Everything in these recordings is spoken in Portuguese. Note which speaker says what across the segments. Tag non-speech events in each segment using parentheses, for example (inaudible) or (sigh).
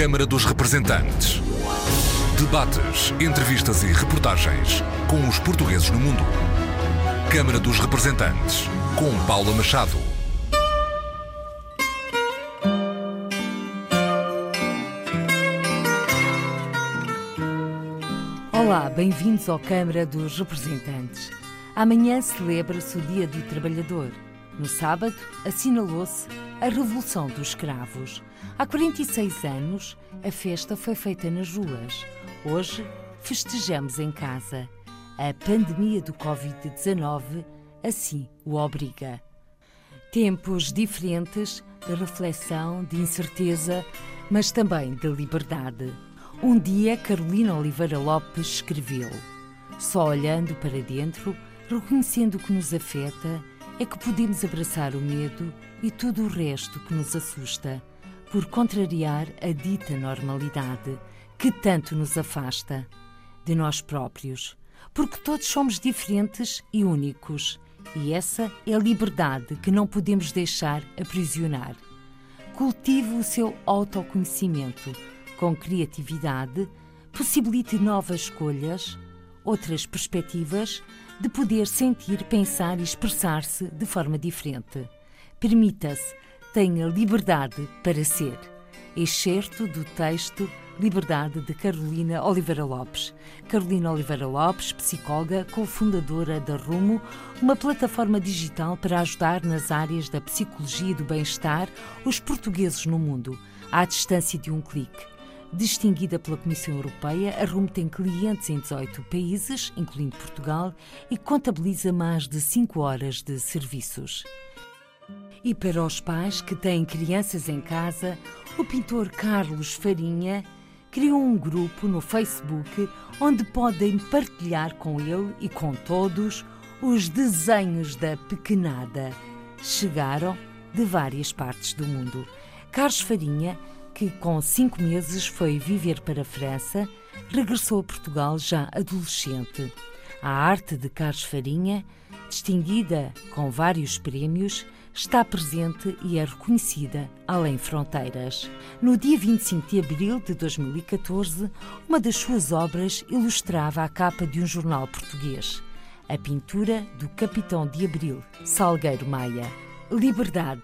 Speaker 1: Câmara dos Representantes. Debates, entrevistas e reportagens com os portugueses no mundo. Câmara dos Representantes, com Paula Machado.
Speaker 2: Olá, bem-vindos ao Câmara dos Representantes. Amanhã celebra-se o Dia do Trabalhador. No sábado, assinalou-se a Revolução dos Escravos. Há 46 anos, a festa foi feita nas ruas. Hoje, festejamos em casa. A pandemia do Covid-19 assim o obriga. Tempos diferentes de reflexão, de incerteza, mas também de liberdade. Um dia, Carolina Oliveira Lopes escreveu: Só olhando para dentro, reconhecendo o que nos afeta, é que podemos abraçar o medo e tudo o resto que nos assusta, por contrariar a dita normalidade que tanto nos afasta de nós próprios, porque todos somos diferentes e únicos, e essa é a liberdade que não podemos deixar aprisionar. Cultive o seu autoconhecimento com criatividade, possibilite novas escolhas, outras perspectivas de poder sentir, pensar e expressar-se de forma diferente. Permita-se, tenha liberdade para ser. Excerto do texto Liberdade de Carolina Oliveira Lopes. Carolina Oliveira Lopes, psicóloga, cofundadora da Rumo, uma plataforma digital para ajudar nas áreas da psicologia e do bem-estar os portugueses no mundo, à distância de um clique. Distinguida pela Comissão Europeia, a RUM tem clientes em 18 países, incluindo Portugal, e contabiliza mais de 5 horas de serviços. E para os pais que têm crianças em casa, o pintor Carlos Farinha criou um grupo no Facebook onde podem partilhar com ele e com todos os desenhos da pequenada. Chegaram de várias partes do mundo. Carlos Farinha que com cinco meses foi viver para a França, regressou a Portugal já adolescente. A arte de Carlos Farinha, distinguida com vários prémios, está presente e é reconhecida além fronteiras. No dia 25 de abril de 2014, uma das suas obras ilustrava a capa de um jornal português, a pintura do Capitão de Abril, Salgueiro Maia. Liberdade.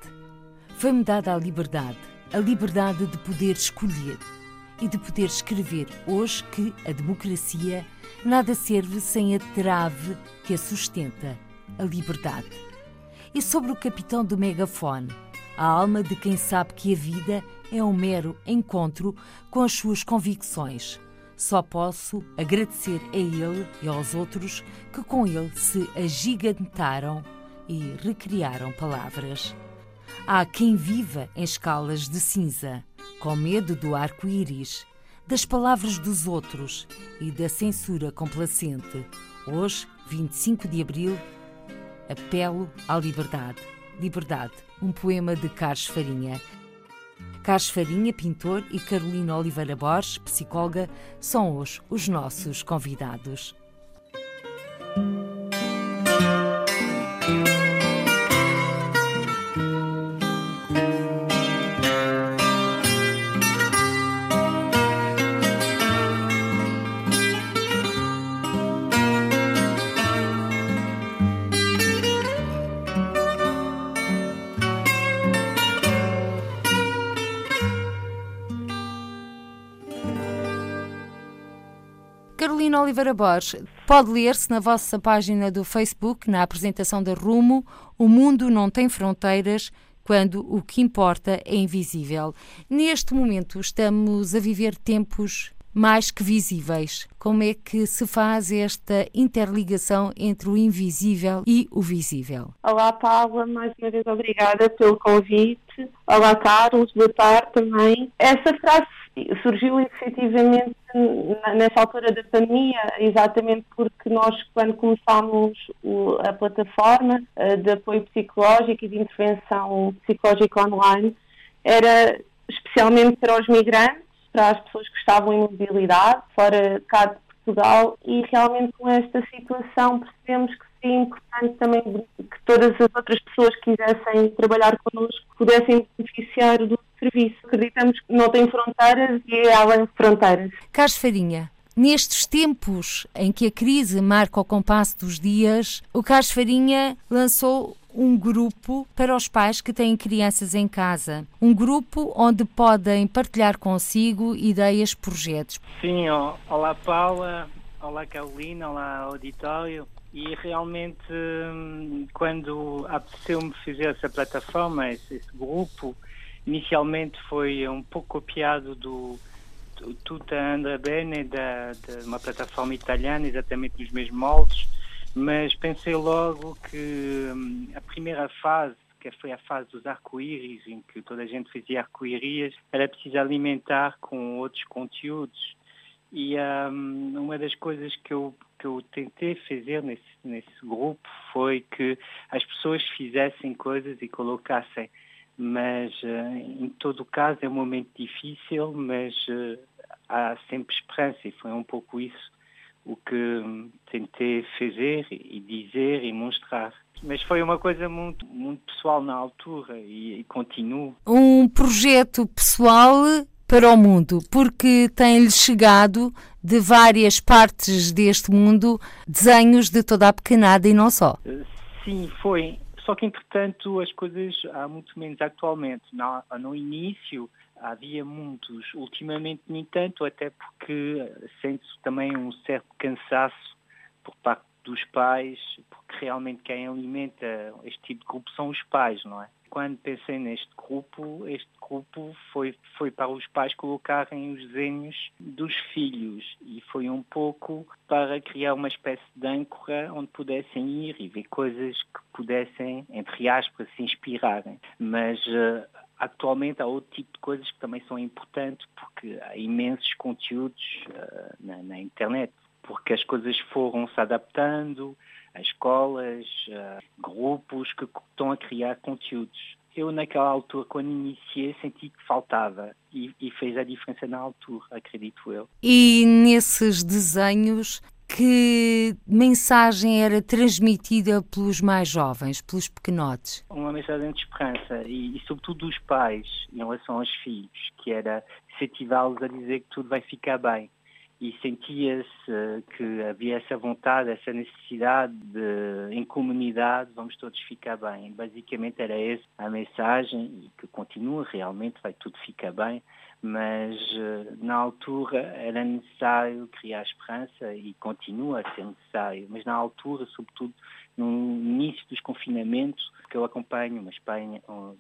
Speaker 2: Foi-me dada a liberdade a liberdade de poder escolher e de poder escrever hoje que a democracia nada serve sem a trave que a sustenta, a liberdade. E sobre o capitão do megafone, a alma de quem sabe que a vida é um mero encontro com as suas convicções. Só posso agradecer a ele e aos outros que com ele se agigantaram e recriaram palavras. Há quem viva em escalas de cinza, com medo do arco-íris, das palavras dos outros e da censura complacente. Hoje, 25 de abril, apelo à liberdade. Liberdade, um poema de Carlos Farinha. Carlos Farinha, pintor, e Carolina Oliveira Borges, psicóloga, são hoje os nossos convidados. Oliveira Borges, pode ler-se na vossa página do Facebook, na apresentação da Rumo, O Mundo Não Tem Fronteiras, quando o que importa é invisível. Neste momento estamos a viver tempos mais que visíveis. Como é que se faz esta interligação entre o invisível e o visível?
Speaker 3: Olá, Paula, mais uma vez obrigada pelo convite. Olá, Carlos, boa tarde também. Essa frase surgiu efetivamente nessa altura da pandemia, exatamente porque nós, quando começámos a plataforma eh, de apoio psicológico e de intervenção psicológica online, era especialmente para os migrantes, para as pessoas que estavam em mobilidade, fora cá de Portugal, e realmente com esta situação percebemos que seria importante também que todas as outras pessoas que quisessem trabalhar connosco pudessem beneficiar do serviço. Acreditamos que não tem fronteiras e é além de fronteiras.
Speaker 2: Carlos Farinha, Nestes tempos em que a crise marca o compasso dos dias, o Carlos Farinha lançou um grupo para os pais que têm crianças em casa. Um grupo onde podem partilhar consigo ideias, projetos.
Speaker 4: Sim, olá Paula, olá Carolina, olá auditório. E realmente, hum, quando apeteceu-me fazer essa plataforma, esse, esse grupo, inicialmente foi um pouco copiado do Tuta anda bene da, de uma plataforma italiana, exatamente nos mesmos moldes, mas pensei logo que hum, a primeira fase, que foi a fase dos arco-íris, em que toda a gente fazia arco-íris, era preciso alimentar com outros conteúdos. E um, uma das coisas que eu, que eu tentei fazer nesse, nesse grupo foi que as pessoas fizessem coisas e colocassem mas uh, em todo o caso é um momento difícil, mas uh, há sempre esperança e foi um pouco isso o que tentei fazer e dizer e mostrar. Mas foi uma coisa muito, muito pessoal na altura e, e continuo.
Speaker 2: Um projeto pessoal para o mundo, porque tem-lhe chegado de várias partes deste mundo desenhos de toda a pequenada e não só.
Speaker 4: Sim, foi. Só que, entretanto, as coisas há muito menos atualmente. No, no início havia muitos, ultimamente nem tanto, até porque sente-se também um certo cansaço por parte dos pais, porque realmente quem alimenta este tipo de grupo são os pais, não é? Quando pensei neste grupo, este grupo foi, foi para os pais colocarem os desenhos dos filhos e foi um pouco para criar uma espécie de âncora onde pudessem ir e ver coisas que pudessem, entre aspas, se inspirarem. Mas uh, atualmente há outro tipo de coisas que também são importantes porque há imensos conteúdos uh, na, na internet porque as coisas foram se adaptando, escolas, grupos que estão a criar conteúdos. Eu, naquela altura, quando iniciei, senti que faltava e, e fez a diferença na altura, acredito eu.
Speaker 2: E nesses desenhos, que mensagem era transmitida pelos mais jovens, pelos pequenotes?
Speaker 4: Uma mensagem de esperança e, e sobretudo dos pais em relação aos filhos, que era incentivá-los a dizer que tudo vai ficar bem e sentia-se eh, que havia essa vontade, essa necessidade de, em comunidade, vamos todos ficar bem. Basicamente era essa a mensagem e que continua realmente, vai tudo ficar bem, mas eh, na altura era necessário criar esperança e continua a ser necessário, mas na altura, sobretudo no início dos confinamentos, que eu acompanho umas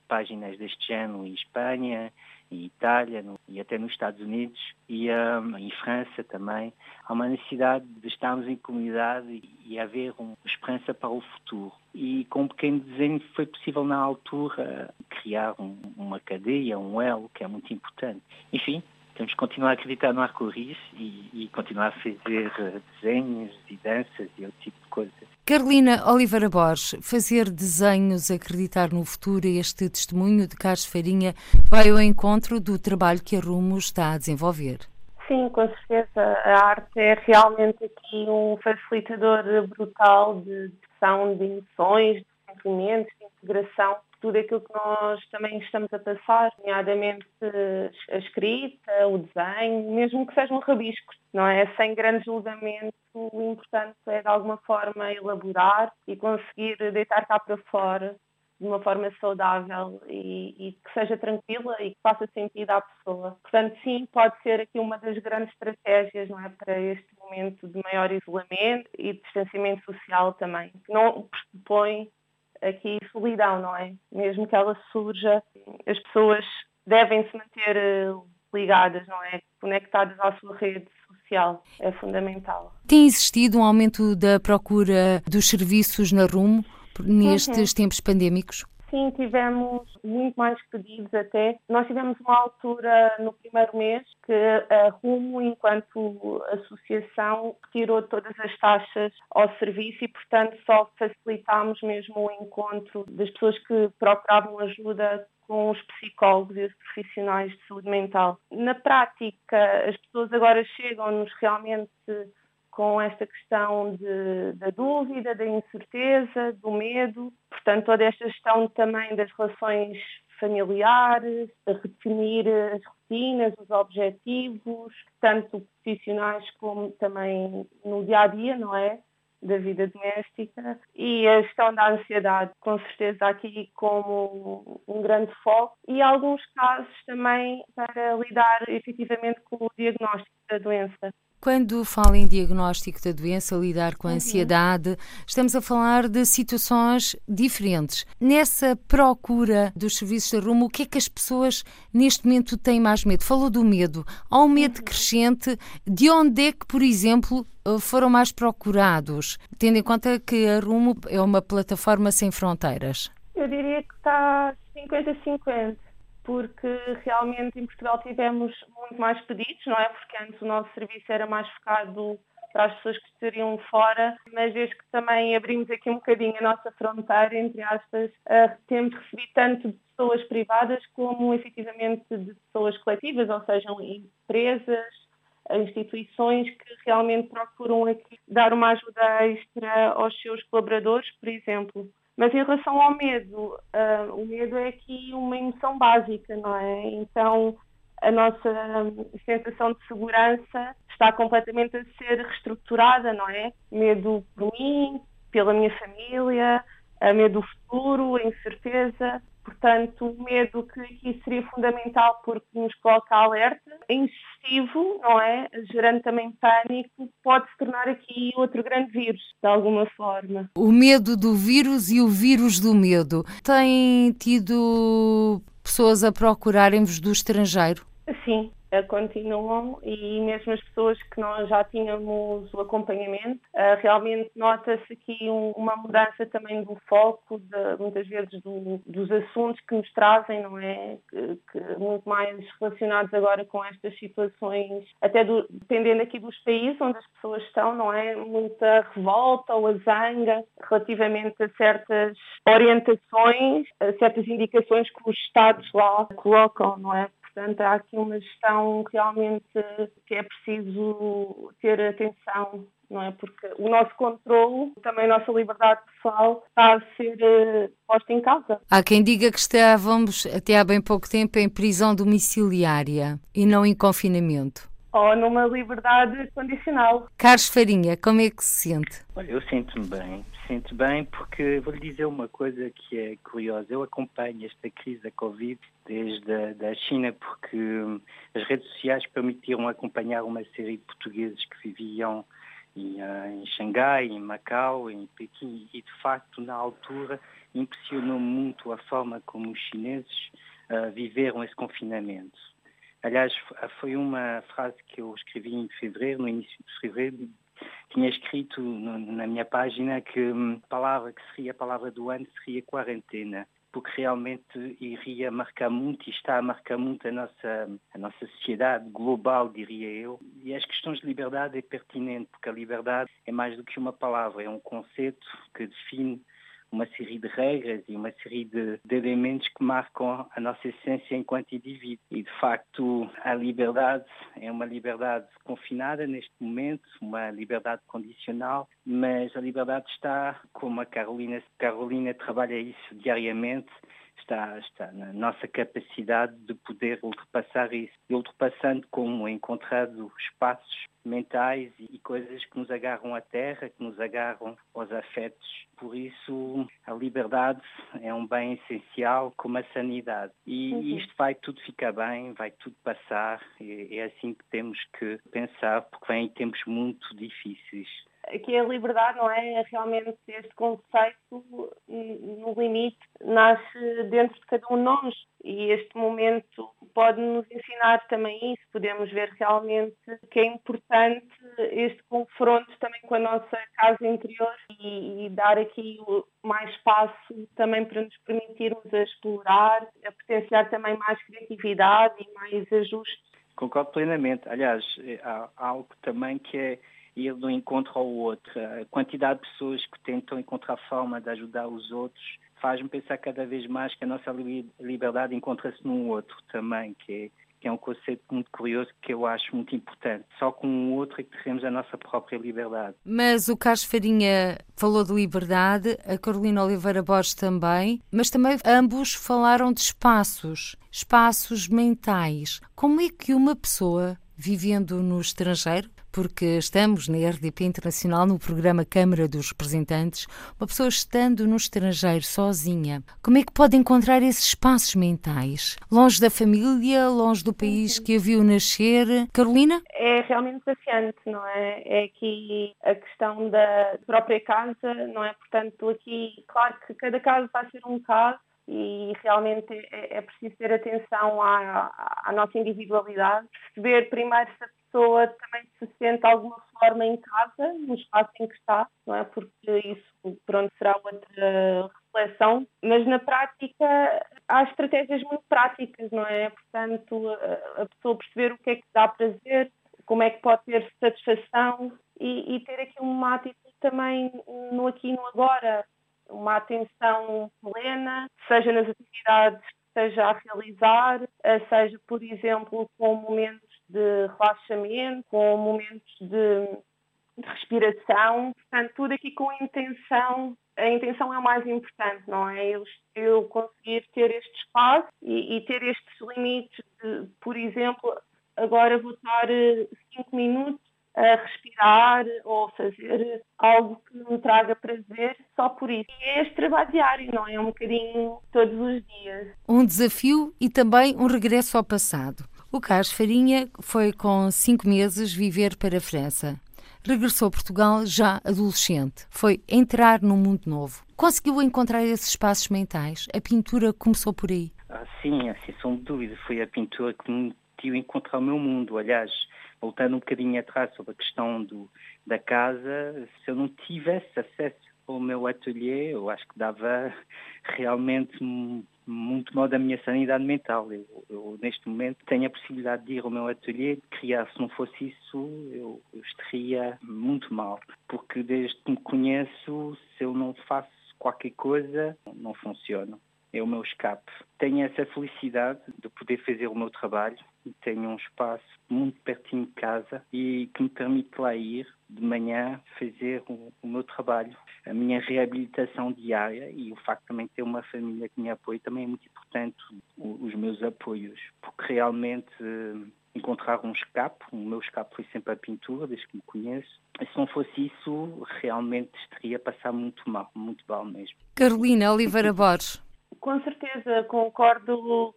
Speaker 4: páginas deste género em Espanha, em Itália no, e até nos Estados Unidos e um, em França também. Há uma necessidade de estarmos em comunidade e, e haver uma esperança para o futuro. E com um pequeno desenho foi possível na altura criar um, uma cadeia, um elo, que é muito importante. Enfim, temos que continuar a acreditar no arco-íris e, e, continuar a fazer eh, desenhos e danças e outro tipo de coisas.
Speaker 2: Carolina Oliveira Borges, fazer desenhos, acreditar no futuro, este testemunho de Carlos Farinha vai ao encontro do trabalho que a Rumo está a desenvolver.
Speaker 3: Sim, com certeza. A arte é realmente aqui um facilitador brutal de expressão de emoções, de sentimentos, de integração tudo aquilo que nós também estamos a passar, nomeadamente a escrita, o desenho, mesmo que sejam rabiscos, não é? Sem grande julgamento, o importante é de alguma forma elaborar e conseguir deitar cá para fora de uma forma saudável e, e, que seja tranquila e que faça sentido à pessoa. Portanto, sim, pode ser aqui uma das grandes estratégias não é, para este momento de maior isolamento e distanciamento social também. Não pressupõe aqui solidão, não é? Mesmo que ela surja, as pessoas devem se manter eh, ligadas, não é? Conectadas à sua rede social, é fundamental.
Speaker 2: Tem existido um aumento da procura dos serviços na Rumo nestes uhum. tempos pandêmicos?
Speaker 3: Sim, tivemos muito mais pedidos até. Nós tivemos uma altura no primeiro mês que a Rumo, enquanto associação, retirou todas as taxas ao serviço e, portanto, só facilitámos mesmo o encontro das pessoas que procuravam ajuda com os psicólogos e os profissionais de saúde mental. Na prática, as pessoas agora chegam-nos realmente com esta questão de, da dúvida, da incerteza, do medo. Portanto, toda esta gestão também das relações familiares, a redefinir as rotinas, os objetivos, tanto profissionais como também no dia a dia, não é? Da vida doméstica e a gestão da ansiedade, com certeza, aqui como um grande foco, e alguns casos também para lidar efetivamente com o diagnóstico da doença.
Speaker 2: Quando fala em diagnóstico da doença, lidar com a uhum. ansiedade, estamos a falar de situações diferentes. Nessa procura dos serviços de rumo, o que é que as pessoas neste momento têm mais medo? Falou do medo. Há um medo uhum. crescente. De onde é que, por exemplo, eh, foram mais procurados, tendo em conta que a Rumo é uma plataforma sem fronteiras?
Speaker 3: Eu diria que está 50-50 porque realmente em Portugal tivemos muito mais pedidos, não é? Porque antes o nosso serviço era mais focado para as pessoas que estariam fora, mas desde que também abrimos aqui um bocadinho a nossa fronteira, entre aspas, uh, temos recebido tanto de pessoas privadas como efetivamente de pessoas coletivas, ou seja, empresas, instituições que realmente procuram aqui dar uma ajuda extra aos seus colaboradores, por exemplo. Mas em relação ao medo, uh, o medo é aqui uma emoção básica, não é? Então, a nossa sensação de segurança está completamente a ser reestruturada, não é? Medo por mim, pela minha família, medo do futuro, a incerteza. Portanto, o medo que aqui seria fundamental porque nos coloca alerta, é excessivo, não é? Gerando também pânico, pode se tornar aqui outro grande vírus, de alguma forma.
Speaker 2: O medo do vírus e o vírus do medo. Tem tido pessoas a procurarem-vos do estrangeiro?
Speaker 3: Sim, continuam e mesmo as pessoas que nós já tínhamos o acompanhamento, uh, realmente nota-se aqui um, uma mudança também do foco, de, muitas vezes do, dos assuntos que nos trazem, não é? Que, que, muito mais relacionados agora com estas situações, até do, dependendo aqui dos países onde as pessoas estão, não é? Muita revolta ou a zanga relativamente a certas orientações, a certas indicações que os Estados lá colocam, não é? Portanto, há aqui uma gestão realmente que é preciso ter atenção, não é? Porque o nosso controle, também a nossa liberdade pessoal, está a ser uh, posta em causa.
Speaker 2: Há quem diga que estávamos até há bem pouco tempo em prisão domiciliária e não em confinamento
Speaker 3: ou numa liberdade condicional.
Speaker 2: Carlos Farinha, como é que se sente?
Speaker 4: Olha, eu sinto-me bem. Sinto bem porque vou-lhe dizer uma coisa que é curiosa. Eu acompanho esta crise da Covid desde a da China porque hum, as redes sociais permitiram acompanhar uma série de portugueses que viviam em, uh, em Xangai, em Macau, em Pequim e de facto na altura impressionou muito a forma como os chineses uh, viveram esse confinamento Aliás, foi uma frase que eu escrevi em fevereiro, no início de fevereiro, tinha escrito na minha página que hum, a palavra que seria a palavra do ano seria quarentena, porque realmente iria marcar muito e está a marcar muito a nossa, a nossa sociedade global, diria eu. E as questões de liberdade é pertinente, porque a liberdade é mais do que uma palavra, é um conceito que define uma série de regras e uma série de, de elementos que marcam a nossa essência enquanto indivíduo. E, de facto, a liberdade é uma liberdade confinada neste momento, uma liberdade condicional, mas a liberdade está, como a Carolina, Carolina trabalha isso diariamente, está, está na nossa capacidade de poder ultrapassar isso. E ultrapassando como encontrado espaços mentais e coisas que nos agarram à terra, que nos agarram aos afetos. Por isso, a liberdade é um bem essencial como a sanidade. E uhum. isto vai tudo ficar bem, vai tudo passar. É, é assim que temos que pensar, porque vêm tempos muito difíceis
Speaker 3: que a liberdade não é, é realmente este conceito no limite nasce dentro de cada um de nós. E este momento pode nos ensinar também isso. Podemos ver realmente que é importante este confronto também com a nossa casa interior e, e dar aqui mais espaço também para nos permitirmos a explorar a potenciar também mais criatividade e mais ajuste
Speaker 4: Concordo plenamente. Aliás, há algo também que é ir de um encontro ao outro. A quantidade de pessoas que tentam encontrar forma de ajudar os outros faz-me pensar cada vez mais que a nossa liberdade encontra-se num outro também, que é, que é um conceito muito curioso que eu acho muito importante. Só com o outro é que teremos a nossa própria liberdade.
Speaker 2: Mas o Carlos Farinha falou de liberdade, a Carolina Oliveira Borges também, mas também ambos falaram de espaços, espaços mentais. Como é que uma pessoa vivendo no estrangeiro, porque estamos na RDP Internacional no programa Câmara dos Representantes, uma pessoa estando no estrangeiro sozinha, como é que pode encontrar esses espaços mentais? Longe da família, longe do país que a viu nascer? Carolina?
Speaker 3: É realmente desafiante, não é? É aqui a questão da própria casa, não é? Portanto, aqui, claro que cada caso vai ser um caso, e realmente é, é preciso ter atenção à, à, nossa individualidade, perceber primeiro se a pessoa também se sente de alguma forma em casa, no espaço em que está, não é? Porque isso, pronto, será outra reflexão, mas na prática há estratégias muito práticas, não é? Portanto, a, a pessoa perceber o que é que dá prazer, como é que pode ter satisfação e, e ter aqui uma atitude também no aqui e no agora, uma atenção plena, seja nas atividades que esteja a realizar, eh, seja, por exemplo, com momentos de relaxamento, com momentos de, de respiração, portanto, tudo aqui com intenção a intenção é o mais importante, não é? Eu, eu conseguir ter este espaço e, e, ter estes limites de, por exemplo, agora vou estar eh, cinco minutos a respirar ou fazer algo que me traga prazer só por isso. E é este trabalho diário, não é? Um bocadinho todos os dias.
Speaker 2: Um desafio e também um regresso ao passado. O Carlos Farinha foi com cinco meses viver para a França. Regressou a Portugal já adolescente. Foi entrar num mundo novo. Conseguiu encontrar esses espaços mentais? A pintura começou por aí?
Speaker 4: Ah, sim, assim, sem dúvida. Foi a pintura que me permitiu encontrar o meu mundo. Aliás, voltando um bocadinho atrás sobre a questão do, da casa, se eu não tivesse acesso ao meu ateliê, eu acho que dava realmente muito mal da minha sanidade mental. Eu, eu, neste momento, tenho a possibilidade de ir ao meu ateliê, de criar. Se não fosse isso, eu, eu estaria muito mal. Porque desde que me conheço, se eu não faço qualquer coisa, não funciona é o meu escape. Tenho essa felicidade de poder fazer o meu trabalho tenho um espaço muito pertinho de casa e que me permite lá ir de manhã fazer o, o meu trabalho, a minha reabilitação diária e o facto de também ter uma família que me apoia também é muito importante, os meus apoios, porque realmente eh, encontrar um escape, o meu escape foi sempre a pintura, desde que me conheço. E se não fosse isso, realmente estaria a passar muito mal, muito mal mesmo.
Speaker 2: Carolina Oliveira Borges,
Speaker 3: com certeza, concordo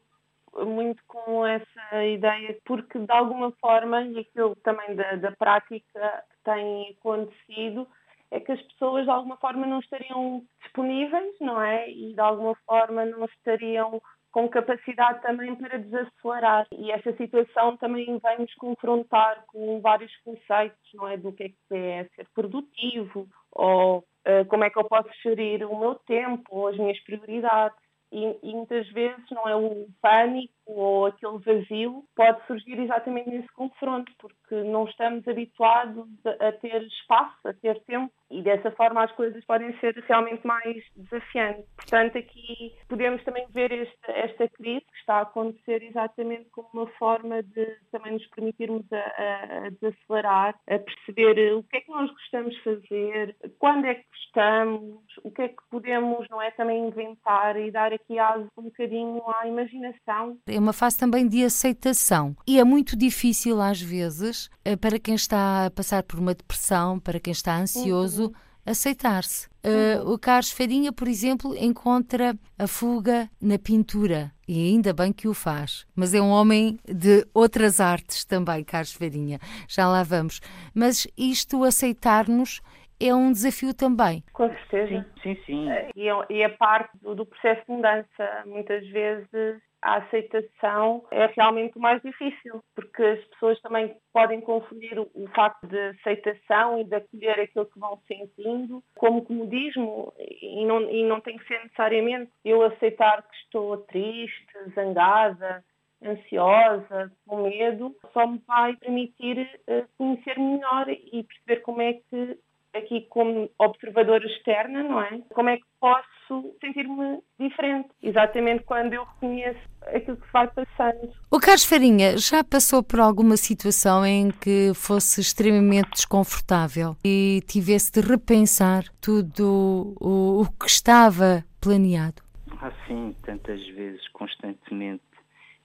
Speaker 3: muito com essa ideia, porque de alguma forma, e aquilo também da, da prática que tem acontecido, é que as pessoas de alguma forma não estariam disponíveis, não é? E de alguma forma não estariam com capacidade também para desacelerar. E essa situação também vem nos confrontar com vários conceitos, não é? Do que é, que é ser produtivo, ou uh, como é que eu posso gerir o meu tempo, ou as minhas prioridades. E, e, muitas vezes não é o pânico ou aquele vazio pode surgir exatamente nesse confronto, porque não estamos habituados a, a, ter espaço, a ter tempo, e dessa forma as coisas podem ser realmente mais desafiantes. Portanto, aqui podemos também ver esta, esta crise que está a acontecer exatamente como uma forma de também nos permitirmos a, a desacelerar, a perceber o que é que nós gostamos de fazer, quando é que gostamos, o que é que podemos, não é, também inventar e dar aqui aso um bocadinho à imaginação.
Speaker 2: É uma fase também de aceitação e é muito difícil às vezes eh, para quem está a passar por uma depressão, para quem está ansioso, uhum. aceitar-se. Uh, o Carlos Farinha, por exemplo, encontra a fuga na pintura e ainda bem que o faz. Mas é um homem de outras artes também, Carlos Farinha. Já lá vamos. Mas isto aceitar-nos é um desafio também.
Speaker 3: Com certeza.
Speaker 4: Sim, sim. sim.
Speaker 3: E, é, e parte do, do processo de mudança. Muitas vezes a aceitação é realmente o mais difícil, porque as pessoas também podem confundir o, facto de aceitação e de acolher aquilo que vão sentindo como comodismo e não, e não tem que ser necessariamente eu aceitar que estou triste, zangada, ansiosa, com medo, só me vai permitir uh, conhecer melhor e perceber como é que aqui como observadora externa, não é? Como é que posso sentir-me diferente? Exatamente quando eu reconheço aquilo que vai passando.
Speaker 2: O Carlos Farinha já passou por alguma situação em que fosse extremamente desconfortável e tivesse de repensar tudo o, o que estava planeado?
Speaker 4: Ah, sim, tantas vezes, constantemente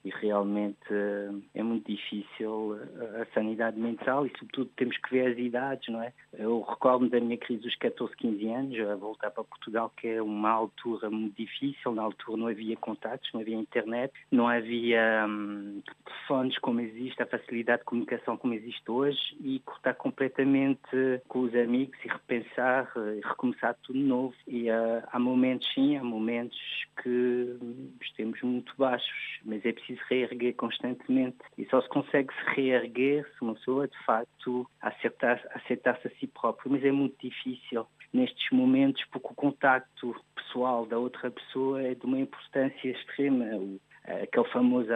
Speaker 4: e realmente eh, é muito difícil eh, a sanidade mental e sobretudo temos que ver as idades, não é? Eu recordo-me da minha crise dos 14, 15 anos, a voltar para Portugal, que é uma altura muito difícil, na altura não havia contatos, não havia internet, não havia hum, telefones como existe, a facilidade de comunicação como existe hoje e cortar completamente com os amigos e repensar e eh, recomeçar tudo de novo. E uh, há momentos sim, há momentos que estamos muito baixos, mas é preciso se reerguer constantemente. E só se consegue se reerguer se uma pessoa, de facto, aceitar-se aceitar a si própria. Mas é muito difícil nestes momentos porque o contacto pessoal da outra pessoa é de uma importância extrema. Aquele famoso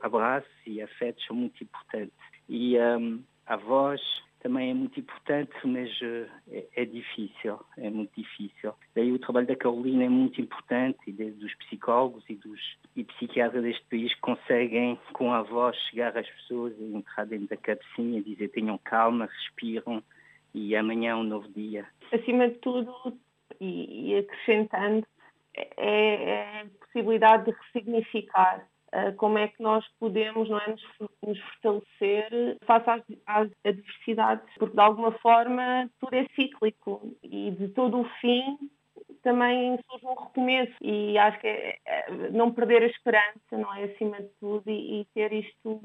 Speaker 4: abraço e afetos são muito importantes. E um, a voz, também é muito importante, mas uh, é, é, difícil, é muito difícil. Daí o trabalho da Carolina é muito importante e dos psicólogos e dos e psiquiatras deste país que conseguem com a voz chegar às pessoas e entrar dentro da cabecinha dizer tenham calma, respiram e amanhã é um novo dia.
Speaker 3: Acima de tudo, e, acrescentando, é, é a possibilidade de ressignificar como é que nós podemos não é, nos, nos fortalecer face às, às, adversidades, porque de alguma forma tudo é cíclico e de todo o fim também surge um recomeço e acho que é, é, não perder a esperança, não é, acima de tudo e, e ter isto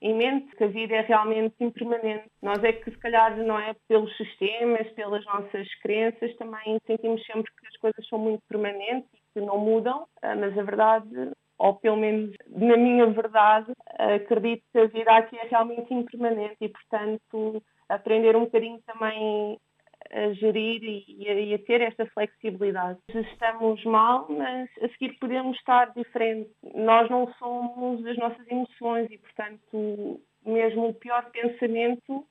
Speaker 3: em mente que a vida é realmente impermanente. Nós é que se calhar não é pelos sistemas, pelas nossas crenças, também sentimos sempre que as coisas são muito permanentes e que não mudam, ah, mas a verdade ou pelo menos na minha verdade, acredito que a vida aqui é realmente impermanente e, portanto, aprender um bocadinho também a gerir e a, e a, ter esta flexibilidade. Estamos mal, mas a seguir podemos estar diferente. Nós não somos as nossas emoções e, portanto, mesmo o pior pensamento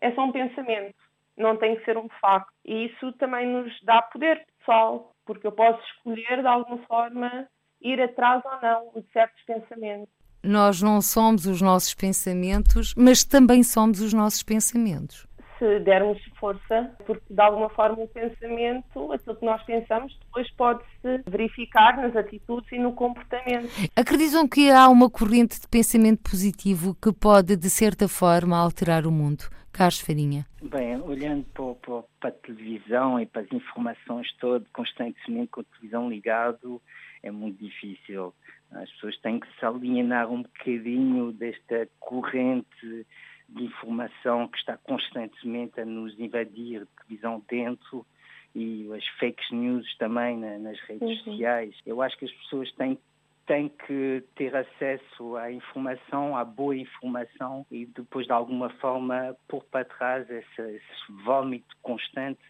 Speaker 3: é só um pensamento, não tem que ser um facto. E isso também nos dá poder pessoal, porque eu posso escolher de alguma forma ir atrás ou não de certos pensamentos.
Speaker 2: Nós não somos os nossos pensamentos, mas também somos os nossos pensamentos.
Speaker 3: Se dermos força, porque de alguma forma o pensamento, aquilo que nós pensamos, depois pode-se verificar nas atitudes e no comportamento.
Speaker 2: Acreditam que há uma corrente de pensamento positivo que pode, de certa forma, alterar o mundo? Carlos Farinha.
Speaker 4: Bem, olhando para, para, para, a televisão e para as informações todas, constantemente com a televisão ligado, é muito difícil. As pessoas têm que se alienar um bocadinho desta corrente de informação que está constantemente a nos invadir de visão dentro e as fake news também nas redes uhum. sociais. Eu acho que as pessoas têm têm que ter acesso à informação, à boa informação e depois de alguma forma pôr para trás esse, esse vómito constante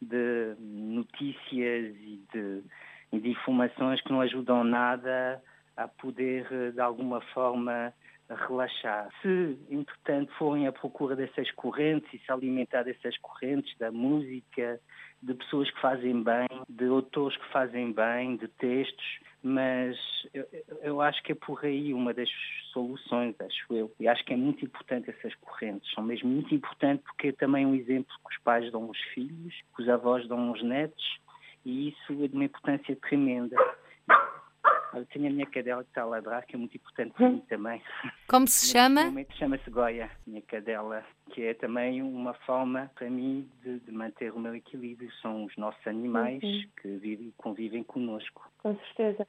Speaker 4: de notícias e de informações que não ajudam nada a poder, eh, de alguma forma, relaxar. Se, entretanto, forem à procura dessas correntes e se alimentar dessas correntes, da música, de pessoas que fazem bem, de autores que fazem bem, de textos, mas eu, eu, acho que é por aí uma das soluções, acho eu. E acho que é muito importante essas correntes, são mesmo muito importantes porque é também um exemplo que os pais dão aos filhos, que os avós dão aos netos, e isso é de uma importância tremenda. Eu tenho a minha cadela que está a ladrar, que é muito importante para mim também.
Speaker 2: Como se chama?
Speaker 4: Chama-se Goya, minha cadela, que é também uma forma para mim de, de, manter o meu equilíbrio. São os nossos animais uhum. que vivem, convivem connosco.
Speaker 3: Com certeza.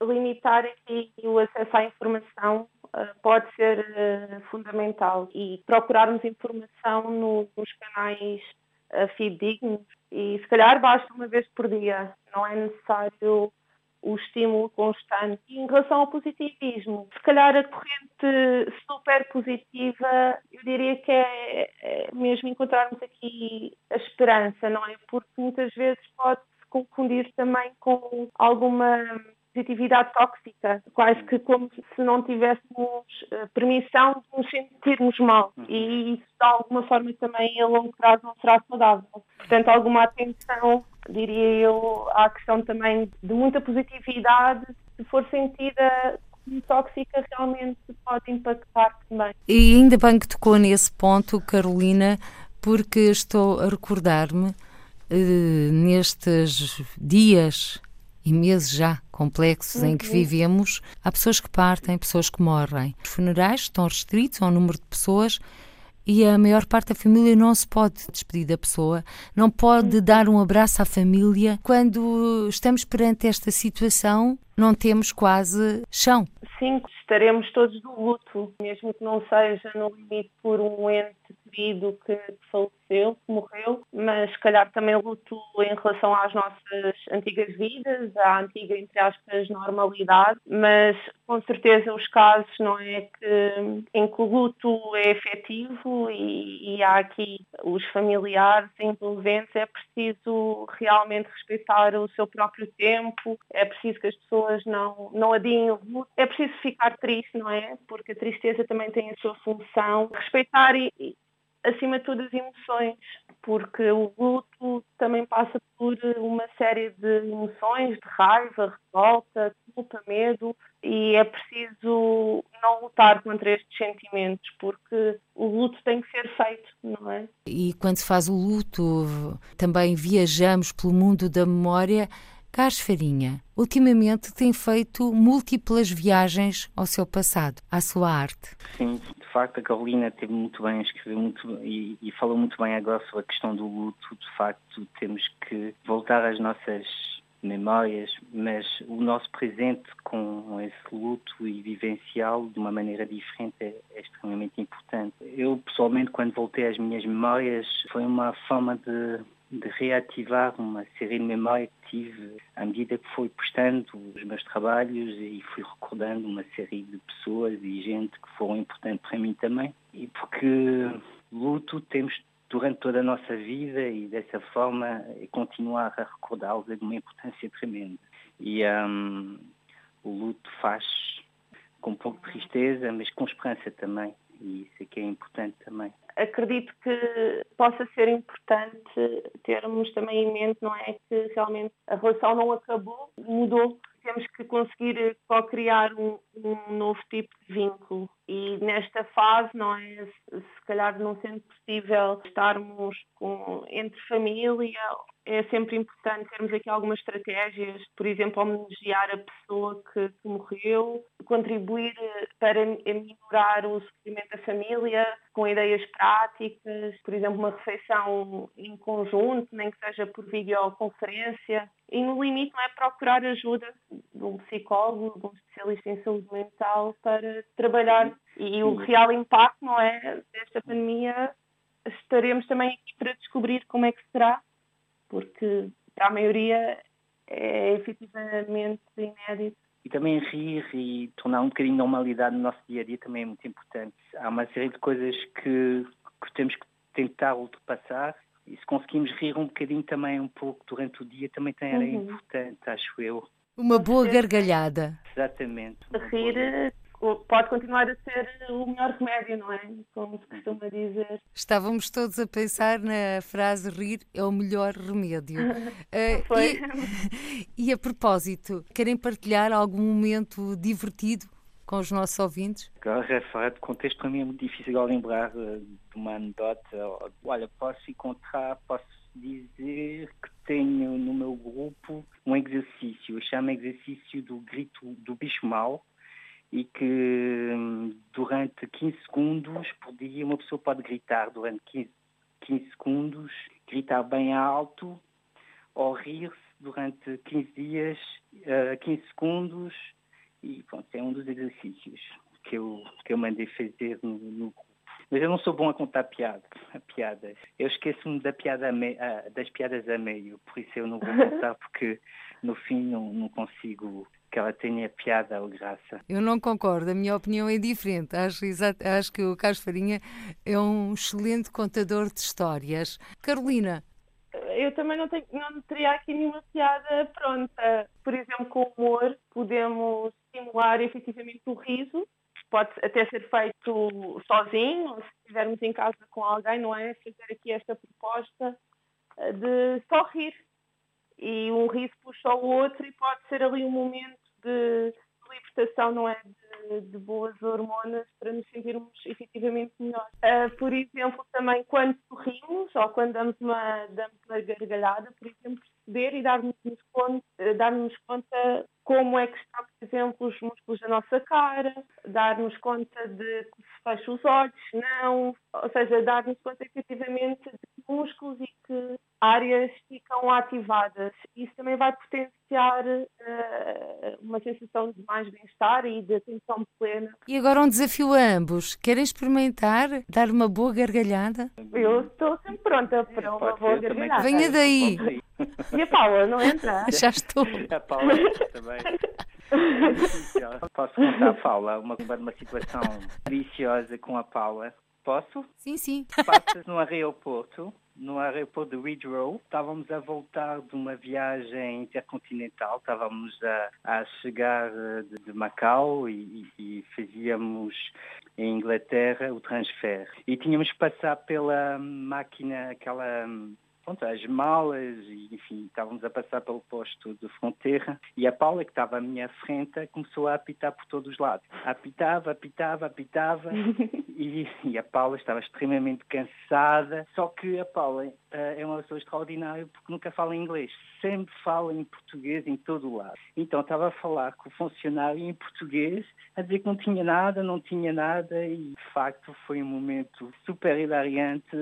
Speaker 3: Limitar aqui o acesso à informação uh, pode ser uh, fundamental e procurarmos informação no, nos canais uh, fidedignos e se calhar basta uma vez por dia, não é necessário o estímulo constante. E em relação ao positivismo, se calhar a corrente super positiva, eu diria que é, é mesmo encontrarmos aqui a esperança, não é? Porque muitas vezes pode-se confundir também com alguma positividade tóxica, quase que como se não tivéssemos uh, permissão de nos sentirmos mal. Uhum. E isso, de alguma forma, também a longo prazo não será saudável. Portanto, alguma atenção, diria eu, à questão também de muita positividade, se for sentida tóxica realmente pode impactar também.
Speaker 2: E ainda bem que tocou nesse ponto, Carolina, porque estou a recordar-me eh, nestes dias e meses já complexos em que uhum. vivemos, há pessoas que partem, pessoas que morrem. Os funerais estão restritos ao número de pessoas e a maior parte da família não se pode despedir da pessoa, não pode uhum. dar um abraço à família. Quando estamos perante esta situação, não temos quase chão.
Speaker 3: Sim, estaremos todos no luto, mesmo que não seja no limite por um ente querido que faleceu, que morreu, mas se calhar também luto em relação às nossas antigas vidas, à antiga, entre aspas, normalidade, mas com certeza os casos, não é, que, em que o luto é efetivo e, e há aqui os familiares envolventes, é preciso realmente respeitar o seu próprio tempo, é preciso que as pessoas não, não adiem o luto, é preciso ficar triste, não é? Porque a tristeza também tem a sua função. Respeitar e, acima de tudo, as emoções, porque o luto também passa por uma série de emoções, de raiva, revolta, culpa, medo, e é preciso não lutar contra estes sentimentos, porque o luto tem que ser feito, não é?
Speaker 2: E quando se faz o luto, também viajamos pelo mundo da memória. Carlos Farinha, ultimamente tem feito múltiplas viagens ao seu passado, à sua arte.
Speaker 4: Sim, facto, a Carolina teve muito bem a escrever muito, e, e falou muito bem agora sobre a questão do luto. De facto, temos que voltar às nossas memórias, mas o nosso presente com esse luto e vivenciá-lo de uma maneira diferente é, é, extremamente importante. Eu, pessoalmente, quando voltei às minhas memórias, foi uma forma de de reativar uma série de memórias que tive à medida que fui postando os meus trabalhos e fui recordando uma série de pessoas e gente que foram importantes para mim também. E porque luto temos durante toda a nossa vida e dessa forma continuar a recordá-los é de uma importância tremenda. E um, o luto faz com um pouco de tristeza, mas com esperança também. E isso é que é importante também
Speaker 3: acredito que possa ser importante termos também em mente, não é, que realmente a relação não acabou, mudou. Temos que conseguir co-criar um, um, novo tipo de vínculo. E nesta fase, não é, se, calhar não sendo possível estarmos com, entre família é sempre importante termos aqui algumas estratégias, por exemplo, homenagear a pessoa que, que morreu, contribuir para minorar o sofrimento da família com ideias práticas, por exemplo, uma refeição em conjunto, nem que seja por videoconferência. E no limite não é procurar ajuda de um psicólogo, de um especialista em saúde mental para trabalhar. E o real impacto, não é, desta pandemia, estaremos também aqui para descobrir como é que será porque para a maioria é efetivamente inédito.
Speaker 4: E também rir e tornar um bocadinho de normalidade no nosso dia a dia também é muito importante. Há uma série de coisas que, que temos que tentar ultrapassar e se conseguimos rir um bocadinho também um pouco durante o dia também era uhum. importante, acho eu.
Speaker 2: Uma boa gargalhada.
Speaker 4: Exatamente.
Speaker 3: Rir pode continuar a ser o melhor remédio, não é? Como se costuma dizer.
Speaker 2: Estávamos todos a pensar na frase rir é o melhor remédio.
Speaker 3: uh, (laughs) Foi.
Speaker 2: E, (laughs) e a propósito, querem partilhar algum momento divertido com os nossos ouvintes?
Speaker 4: Agora, fora de contexto, para mim é muito difícil lembrar uh, de uma anedota. Olha, posso encontrar, posso dizer que tenho no meu grupo um exercício, chama exercício do grito do bicho mau, e que hum, durante 15 segundos por dia uma pessoa pode gritar durante 15, 15 segundos, gritar bem alto ou rir-se durante 15 dias, uh, eh, 15 segundos e pronto, é um dos exercícios que eu, que eu mandei fazer no, no grupo. Mas eu não sou bom a contar piadas. piadas. Eu esqueço-me da piada me, das piadas a meio, por isso eu não vou contar (laughs) porque no fim não, não consigo que ela tenha piada ou graça.
Speaker 2: Eu não concordo, a minha opinião é diferente. Acho, exato, acho que o Carlos Farinha é um excelente contador de histórias. Carolina.
Speaker 3: Eu eu também não, tenho, não teria aqui nenhuma piada pronta. Por exemplo, com o humor, podemos estimular efetivamente o riso. Pode até ser feito sozinho, ou se estivermos em casa com alguém, não é? Fazer aqui esta proposta eh, de só rir. E um riso puxa o outro e pode ser ali um momento de libertação, não é? De, de boas hormonas para nos sentirmos efetivamente melhores. Uh, por exemplo, também quando sorrimos ou quando damos uma, damos uma gargalhada, por exemplo, perceber e darmos conta, uh, darmos conta como é que está, por exemplo, os músculos da nossa cara, dar-nos conta de que se fecha os olhos, não, ou seja, dar-nos conta efetivamente de músculos e que áreas ficam ativadas. Isso também vai potenciar uh, uma sensação de mais bem-estar e de atenção plena.
Speaker 2: E agora um desafio a ambos. Querem experimentar dar uma boa gargalhada?
Speaker 3: Eu estou sempre pronta para uma boa gargalhada.
Speaker 2: Venha daí.
Speaker 3: E a Paula, não entra? (laughs)
Speaker 2: Já estou.
Speaker 4: A Paula também. (laughs) Posso contar a Paula uma, uma situação deliciosa com a Paula? Posso?
Speaker 2: Sim, sim.
Speaker 4: Passa no aeroporto, no aeroporto de Heathrow. Estávamos a voltar de uma viagem intercontinental. Estávamos a, a chegar eh, de, de Macau e, e, fazíamos em Inglaterra o transfer. E tínhamos que passar pela máquina, aquela pronto, as malas, e, enfim, estávamos a passar pelo posto de fronteira e a Paula, que estava à minha frente, começou a apitar por todos os lados. Apitava, apitava, apitava (laughs) e, e, a Paula estava extremamente cansada, só que a Paula é uma pessoa extraordinária porque nunca fala inglês, sempre fala em português em todo o lado. Então estava a falar com o funcionário em português, a dizer que não tinha nada, não tinha nada e de facto foi um momento super hilariante,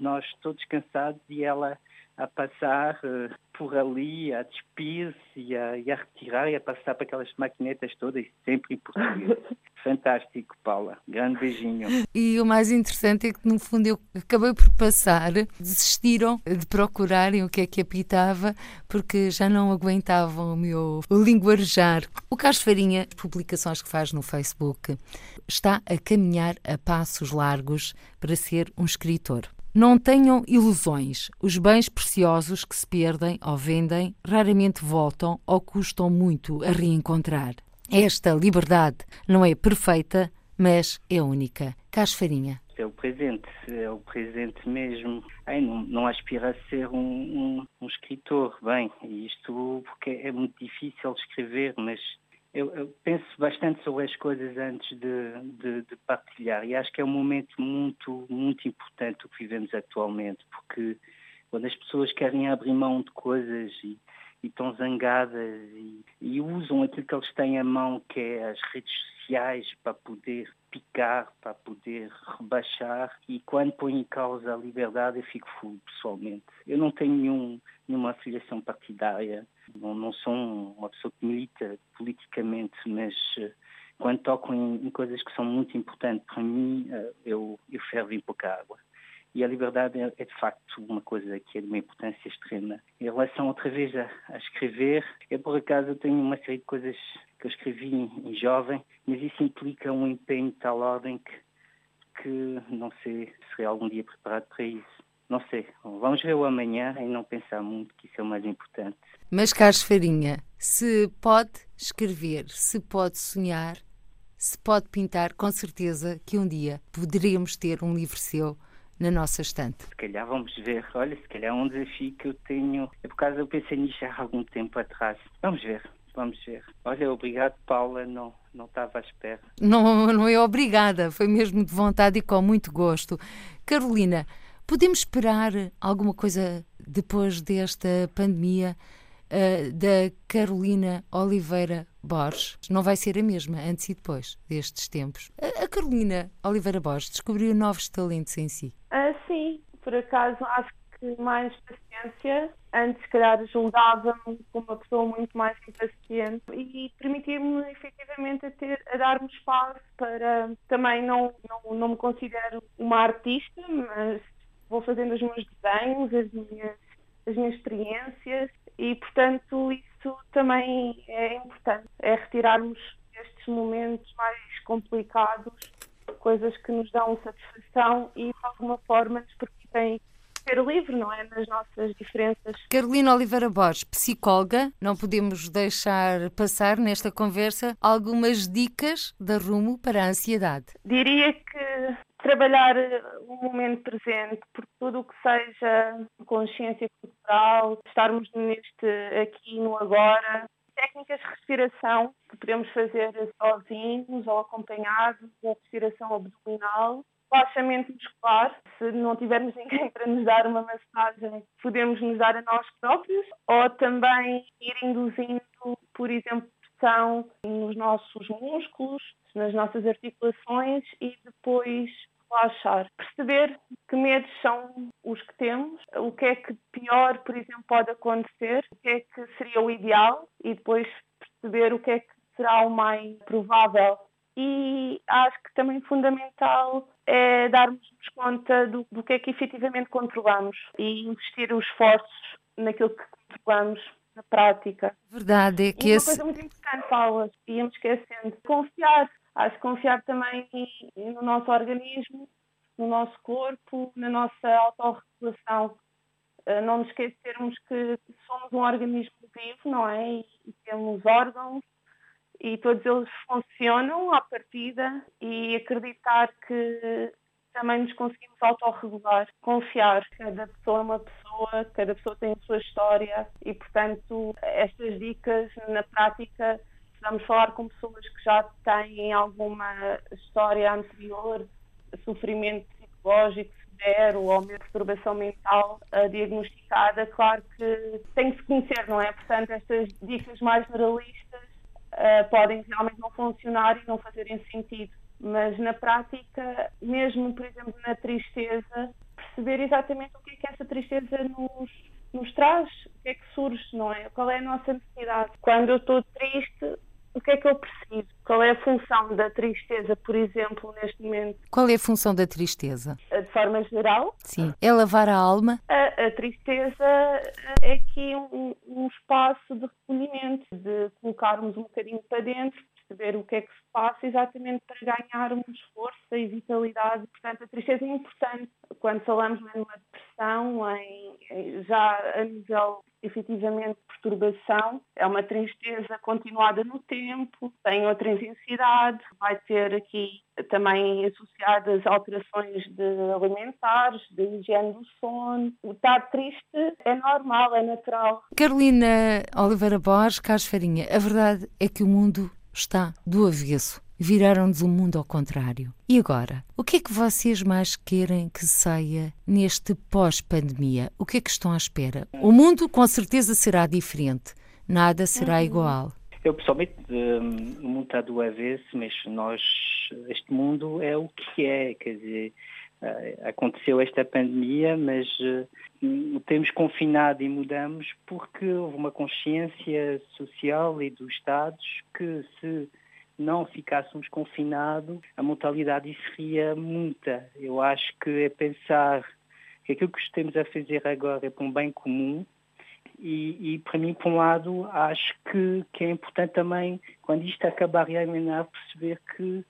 Speaker 4: nós todos cansados e ela a passar uh, por ali, a despir-se e a, e a, retirar e a passar para aquelas maquinetas todas, sempre em português. (laughs) Fantástico, Paula. Grande beijinho.
Speaker 2: E o mais interessante é que, no fundo, eu acabei por passar, desistiram de procurarem o que é que apitava, porque já não aguentavam o meu linguajar. O Carlos Farinha, publicações que faz no Facebook, está a caminhar a passos largos para ser um escritor. Não tenham ilusões. Os bens preciosos que se perdem ou vendem raramente voltam ou custam muito a reencontrar. Esta liberdade não é perfeita, mas é única. Cas Farinha.
Speaker 4: É o presente, é o presente mesmo. Ai, não, não aspira a ser um, um, um escritor, bem, isto porque é muito difícil escrever, mas eu, eu, penso bastante sobre as coisas antes de, de, de, partilhar e acho que é um momento muito, muito importante o que vivemos atualmente, porque quando as pessoas querem abrir mão de coisas e, e estão zangadas e, e, usam aquilo que eles têm à mão, que é as redes sociais, para poder picar, para poder rebaixar, e quando põem em causa a liberdade, eu fico fulo, pessoalmente. Eu não tenho nenhum, nenhuma afiliação partidária, não, não sou uma pessoa que milita politicamente, mas uh, quando toco em, em, coisas que são muito importantes para mim, uh, eu, eu fervo em pouca água. E a liberdade é, é, de facto uma coisa que é de uma importância extrema. Em relação outra vez a, a escrever, eu por acaso tenho uma série de coisas que eu escrevi em, em jovem, mas isso implica um empenho de tal ordem que, que não sei se serei algum dia preparado para isso. Não sei. Vamos ver o amanhã e não pensar muito que isso é o mais importante.
Speaker 2: Mas, Carlos Farinha, se pode escrever, se pode sonhar, se pode pintar, com certeza que um dia poderíamos ter um livro seu na nossa estante.
Speaker 4: Se calhar vamos ver. Olha, se calhar é um desafio que eu tenho. É por causa eu pensei nisso há algum tempo atrás. Vamos ver. Vamos ver. Olha, obrigado, Paula. Não, não estava à espera.
Speaker 2: Não, não é obrigada. Foi mesmo de vontade e com muito gosto. Carolina, Podemos esperar alguma coisa depois desta pandemia uh, da Carolina Oliveira Borges? Não vai ser a mesma antes e depois destes tempos. A, a Carolina Oliveira Borges descobriu novos talentos em si.
Speaker 3: Uh, sim, por acaso acho que mais paciência. Antes, se calhar, julgava-me como uma pessoa muito mais impaciente e permitia-me efetivamente a, ter, a dar-me espaço para. Também não, não, não me considero uma artista, mas vou fazendo os meus desenhos, as minhas, as minhas experiências e, portanto, isso também é importante, é retirarmos estes momentos mais complicados, coisas que nos dão satisfação e, de alguma forma, nos permitem ser livre, não é? Nas nossas diferenças.
Speaker 2: Carolina Oliveira Borges, psicóloga, não podemos deixar passar nesta conversa algumas dicas da rumo para a ansiedade.
Speaker 3: Diria que trabalhar o momento presente, porque tudo o que seja consciência cultural, estarmos neste aqui no agora, técnicas de respiração que podemos fazer sozinhos ou acompanhados, a respiração abdominal, relaxamento muscular, se não tivermos ninguém (laughs) para nos dar uma massagem, podemos nos dar a nós próprios, ou também ir induzindo, por exemplo, pressão nos nossos músculos, nas nossas articulações e depois relaxar. Perceber que medos são os que temos, o que é que pior, por exemplo, pode acontecer, o que é que seria o ideal e depois perceber o que é que será o mais provável. E acho que também fundamental é darmos conta do, do que é que efetivamente controlamos e investir os esforços naquilo que controlamos na prática.
Speaker 2: Verdade, é que
Speaker 3: e
Speaker 2: esse...
Speaker 3: uma coisa muito importante, Paula, íamos esquecendo, confiar. Acho que confiar também no nosso organismo, no nosso corpo, na nossa autorregulação. Eh, não nos esquecermos que somos um organismo vivo, não é? E temos órgãos e todos eles funcionam à partida e acreditar que também nos conseguimos autorregular, confiar. Cada pessoa é uma pessoa, cada pessoa tem a sua história e, portanto, estas dicas na prática, vamos falar com pessoas que já têm alguma história anterior, sofrimento psicológico severo ou uma perturbação mental uh, diagnosticada, claro que tem que se conhecer, não é? Portanto, estas dicas mais generalistas uh, podem realmente não funcionar e não fazerem sentido. Mas na prática, mesmo, por exemplo, na tristeza, perceber exatamente o que é que essa tristeza nos, nos traz, o que é que surge, não é? Qual é a nossa necessidade. Quando eu estou triste, o que é que eu preciso? Qual é a função da tristeza, por exemplo, neste momento?
Speaker 2: Qual é a função da tristeza?
Speaker 3: De forma geral?
Speaker 2: Sim. É lavar a alma?
Speaker 3: A, a tristeza é aqui um, um espaço de recolhimento, de colocarmos um bocadinho para dentro, perceber o que é que se passa exatamente para ganharmos força e vitalidade. Portanto, a tristeza é importante quando falamos numa depressão, em, já a nível efetivamente perturbação, é uma tristeza continuada no tempo, tem outra intensidade, vai ter aqui também associadas alterações de alimentares, de higiene do sono. O estar triste é normal, é natural.
Speaker 2: Carolina Oliveira Borges, Carlos Farinha, a verdade é que o mundo está do avesso. Viraram-nos o mundo ao contrário. E agora? O que é que vocês mais querem que saia neste pós-pandemia? O que é que estão à espera? O mundo com certeza será diferente. Nada será uhum. igual.
Speaker 4: Eu pessoalmente, hum, o mundo está do avesso, mas nós, este mundo é o que é, quer dizer, aconteceu esta pandemia, mas eh, temos confinado e mudamos porque houve uma consciência social e dos Estados que se não ficássemos confinados, a mortalidade seria muita. Eu acho que é pensar que aquilo que estamos a fazer agora é para um bem comum e, e para mim, por um lado, acho que, que é importante também, quando isto acabar realmente, perceber que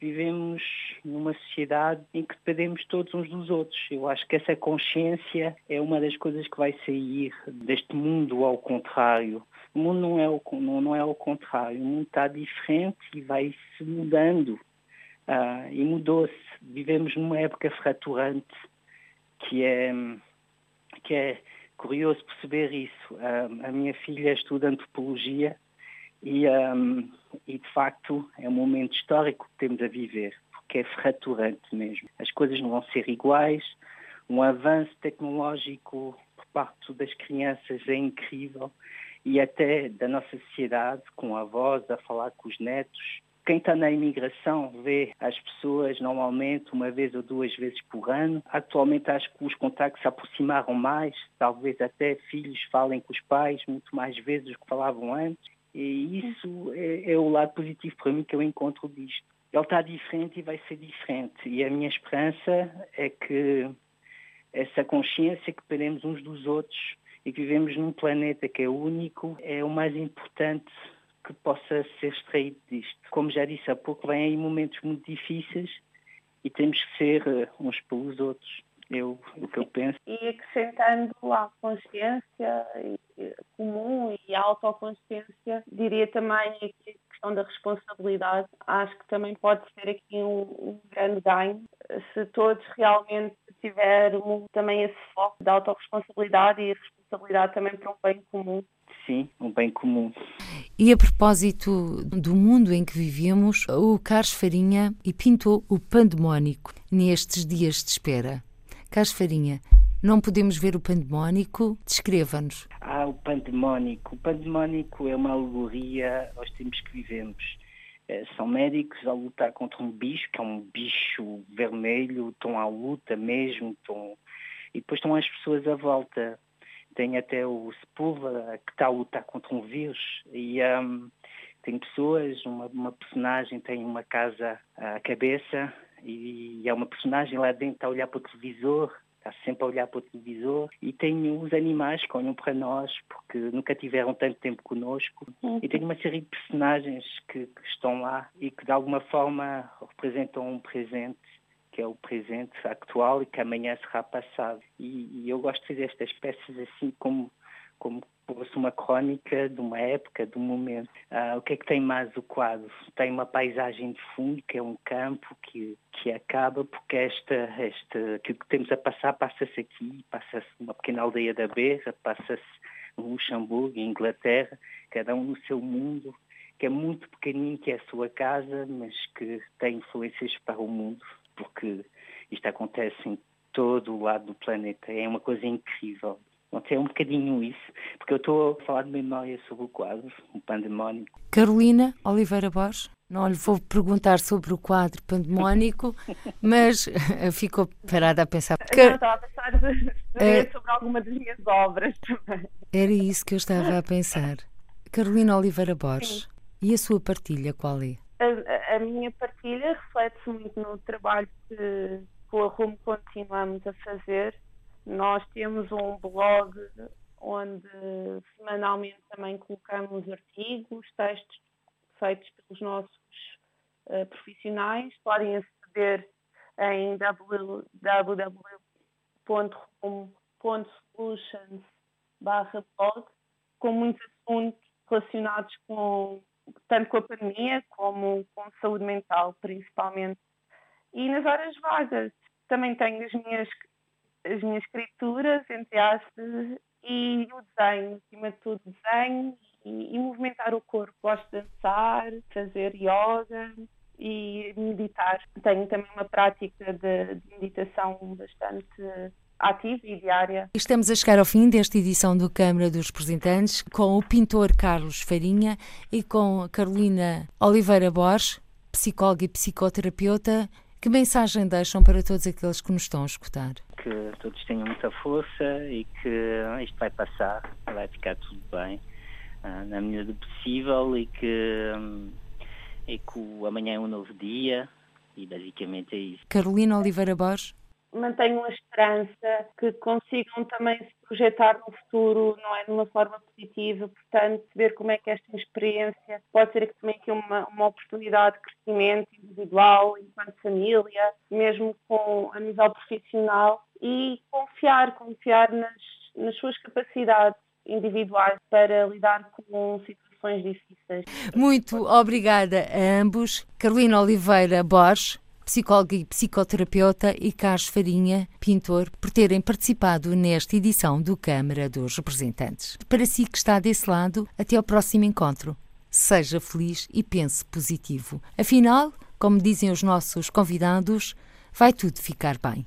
Speaker 4: vivemos numa sociedade em que dependemos todos uns dos outros. Eu acho que essa consciência é uma das coisas que vai sair deste mundo ao contrário. O mundo não é o, não, não é o contrário. O mundo está diferente e vai se mudando. Uh, e mudou-se. Vivemos numa época fraturante que é, que é curioso perceber isso. Uh, a minha filha estuda antropologia e, um, e, de facto, é um momento histórico que temos a viver, porque é fraturante mesmo. As coisas não vão ser iguais, um avanço tecnológico por parte das crianças é incrível e até da nossa sociedade, com avós a falar com os netos. Quem está na imigração vê as pessoas normalmente uma vez ou duas vezes por ano. Atualmente acho que os contactos se aproximaram mais, talvez até filhos falem com os pais muito mais vezes do que falavam antes. E isso é, é, o lado positivo para mim que eu encontro disto. Ele está diferente e vai ser diferente. E a minha esperança é que essa consciência que dependemos uns dos outros e que vivemos num planeta que é único é o mais importante que possa ser extraído disto. Como já disse há pouco, vêm aí momentos muito difíceis e temos que ser eh, uns pelos outros. Eu, o que eu penso.
Speaker 3: E acrescentando à consciência comum e à autoconsciência, diria também a questão da responsabilidade. Acho que também pode ser aqui um, um grande ganho se todos realmente tivermos também esse foco da autorresponsabilidade e a responsabilidade também para um bem comum.
Speaker 4: Sim, um bem comum.
Speaker 2: E a propósito do mundo em que vivemos, o Carlos Farinha e pintou o pandemónico nestes dias de espera. Carlos Farinha, não podemos ver o pandemónico? Descreva-nos.
Speaker 4: Ah, o pandemónico. O pandemónico é uma alegoria aos tempos que vivemos. Eh, são médicos a lutar contra um bicho, que é um bicho vermelho, estão à luta mesmo, estão... e depois estão as pessoas à volta. Tem até o Sepulva, que está a lutar contra um vírus, e um, tem pessoas, uma, uma personagem tem uma casa à cabeça, e é uma personagem lá dentro está a olhar para o televisor, está sempre a olhar para o televisor. E tem os animais que olham para nós porque nunca tiveram tanto tempo connosco uhum. e tem uma série de personagens que, que, estão lá e que de alguma forma representam um presente que é o presente atual e que amanhã será passado. E, e eu gosto de fazer estas peças assim como como fosse uma crónica de uma época, de um momento. Ah, o que é que tem mais o quadro? Tem uma paisagem de fundo, que é um campo que, que acaba, porque esta, esta, que o que temos a passar passa-se aqui, passa-se numa pequena aldeia da Berra, passa-se no Luxemburgo, em Inglaterra, cada um no seu mundo, que é muito pequenino, que é a sua casa, mas que tem influências para o mundo, porque isto acontece em todo o lado do planeta. É uma coisa incrível. Pronto, é um bocadinho isso, porque eu estou a falar de memória sobre o quadro, o pandemónico.
Speaker 2: Carolina Oliveira Borges, não lhe vou perguntar sobre o quadro pandemónico, (laughs) mas ficou parada a pensar.
Speaker 3: Não, estava a pensar é... sobre alguma das minhas obras também.
Speaker 2: Era isso que eu estava a pensar. Carolina Oliveira Borges, Sim. e a sua partilha qual é?
Speaker 3: A, a minha partilha reflete-se muito no trabalho que com a Rumo continuamos a fazer nós temos um blog onde semanalmente também colocamos artigos, textos feitos pelos nossos uh, profissionais. Podem aceder em www.solutions blog com muitos assuntos relacionados com tanto com a pandemia como com saúde mental, principalmente. E nas horas vagas também tenho as minhas as minhas escrituras, entre aspas, e o desenho, acima de tudo desenho e, e movimentar o corpo. Gosto de dançar, fazer yoga e meditar. Tenho também uma prática de, de meditação bastante ativa e diária.
Speaker 2: Estamos a chegar ao fim desta edição do Câmara dos Representantes com o pintor Carlos Farinha e com Carolina Oliveira Borges, psicóloga e psicoterapeuta. Que mensagem deixam para todos aqueles que nos estão a escutar?
Speaker 4: Que todos tenham muita força e que isto vai passar, vai ficar tudo bem, uh, na medida do possível e que, um, e que o amanhã é um novo dia e basicamente é isso.
Speaker 2: Carolina Oliveira Borges?
Speaker 3: mantenham a esperança, que consigam também se projetar no futuro, não é, de uma forma positiva, portanto, ver como é que esta experiência pode ser também aqui uma, uma oportunidade de crescimento individual, enquanto família, mesmo com a nível profissional, e confiar, confiar nas, nas suas capacidades individuais para lidar com situações difíceis.
Speaker 2: Muito obrigada a ambos. Carolina Oliveira Borges, psicóloga e psicoterapeuta, e Carlos Farinha, pintor, por terem participado nesta edição do Câmara dos Representantes. Para si que está desse lado, até ao próximo encontro. Seja feliz e pense positivo. Afinal, como dizem os nossos convidados, vai tudo ficar bem.